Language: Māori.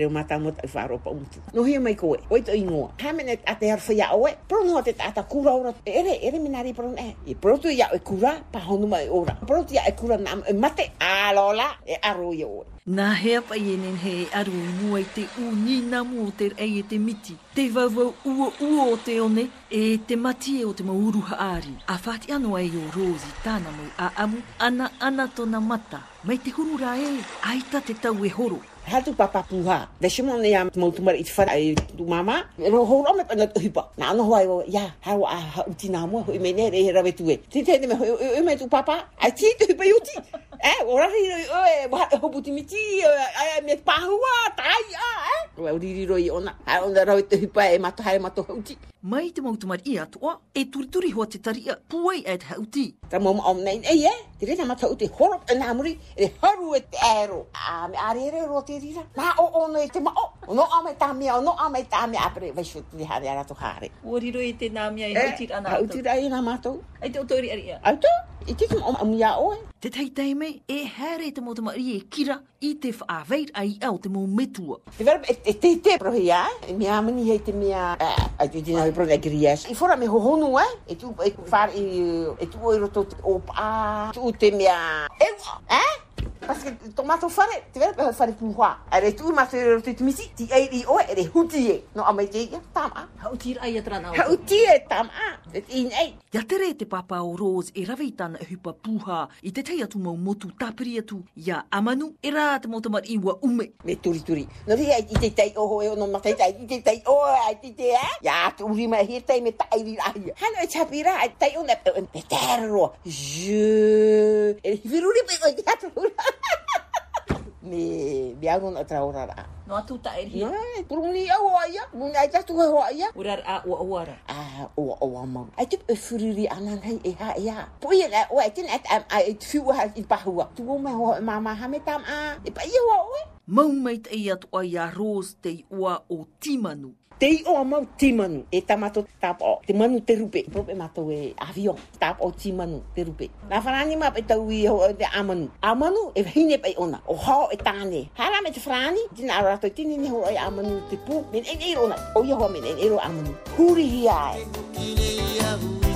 reo mata mo tai faro pa umtu no he mai koe oi to ingo ha mena ate har fa ya oe pro no te ata kura ora ere ere minari pro ne e pro to ya e kura pa honu mai e ora pro tu ya e kura na e mate a lola e aru yo Nā hea pai e nen he aru i mua i te u ni nā mua o te rei e te miti. Te vauvau ua ua o te one e te mati e o te mauruha ari. A whāti anu ai o Rosie tāna mui a amu ana ana tona mata. Mai te huru rā e, aita te tau e horo. Hatu papa puha. Da shimo ne yam mo tumar it fa ai e tu mama. Ro ho ro me pa ngat hipa. Na no ho ai e wo ya ha wa ha uti na mo ho i me ne re ra be Ti e. te ne me ho i me tu papa. Ai ti te pa uti. eh ouais, sini eh bout oh, hobu timiti eh mes pahuwa tai ah eh Wa uriri roi ona, ha ona rau te hupa e mato hae mato hauti. Mai te mautu mari i atoa, e turituri hoa te taria puai e te hauti. Ta mauma om nei, ei e, eh? te rena mato hauti horo te namuri, e haru e te aero. A me are ere roa te rira, na o ono e te mao, ono a mai tamia, ono ame mai tamia, apere, vai shu te hare arato hare. Uri roi e te namia e eh, hauti rana hauti. Hauti e na mato. E te otori ari ea. Auto? I te tumo om a oe. Te eh? teitei me, e hare te mautu mari e kira, i te whaaveir ai au te mou metua. Te verba e, e este pro ya mi ama ni hete mi a tu dina pro la grias i fora me honu eh e tu e far e tu oiro tot op a ah, tu te mi a eh, ¿eh? parce que tomato fare tu vede per fare con qua e tu ma se ero tutti misi ti e o e hutie no a me te tam a hutie ai tra na hutie eh, tam a In eight. Ya e te papa o Rose e rawe i tana e hupa puha i te tei atu mau motu tapiri atu ya amanu e rā te motamari i wa ume. Me turi turi. No rea i te tei oho e ono matai tai i te tei oho e te te ha? Ya atu uri mai he tei me tai ri rahi. Hano e tapi rā e tei o nepe o nepe tēra roa. Jū. E, e hiviruri pe o e i te atu rura. Me biago na traurara. Ha ha no atu ta eri no puru ni au ai mun ai tatu ho ai ura a o o ara a o o ma ai tu e furiri ana nei e ha ya e po ye la o ai tin at am ai tu fu ha i pa hua tu o ma ho ma ma ha me tam a e pa ye o o mau mai te ia tu ai a rose te ua o timanu Te o mau ti manu e tamato tap o. Te manu te rupe. Prope mato e avion. tapo o ti manu te rupe. Na whanani map e tau i te amanu. Amanu e hine pe ona. O ha e tāne. Hara me te whrani. Tina arato i tini ni ho ai amanu te pū. Men en ona. O ia hoa men en eiro amanu. Huri hi Huri hi ai.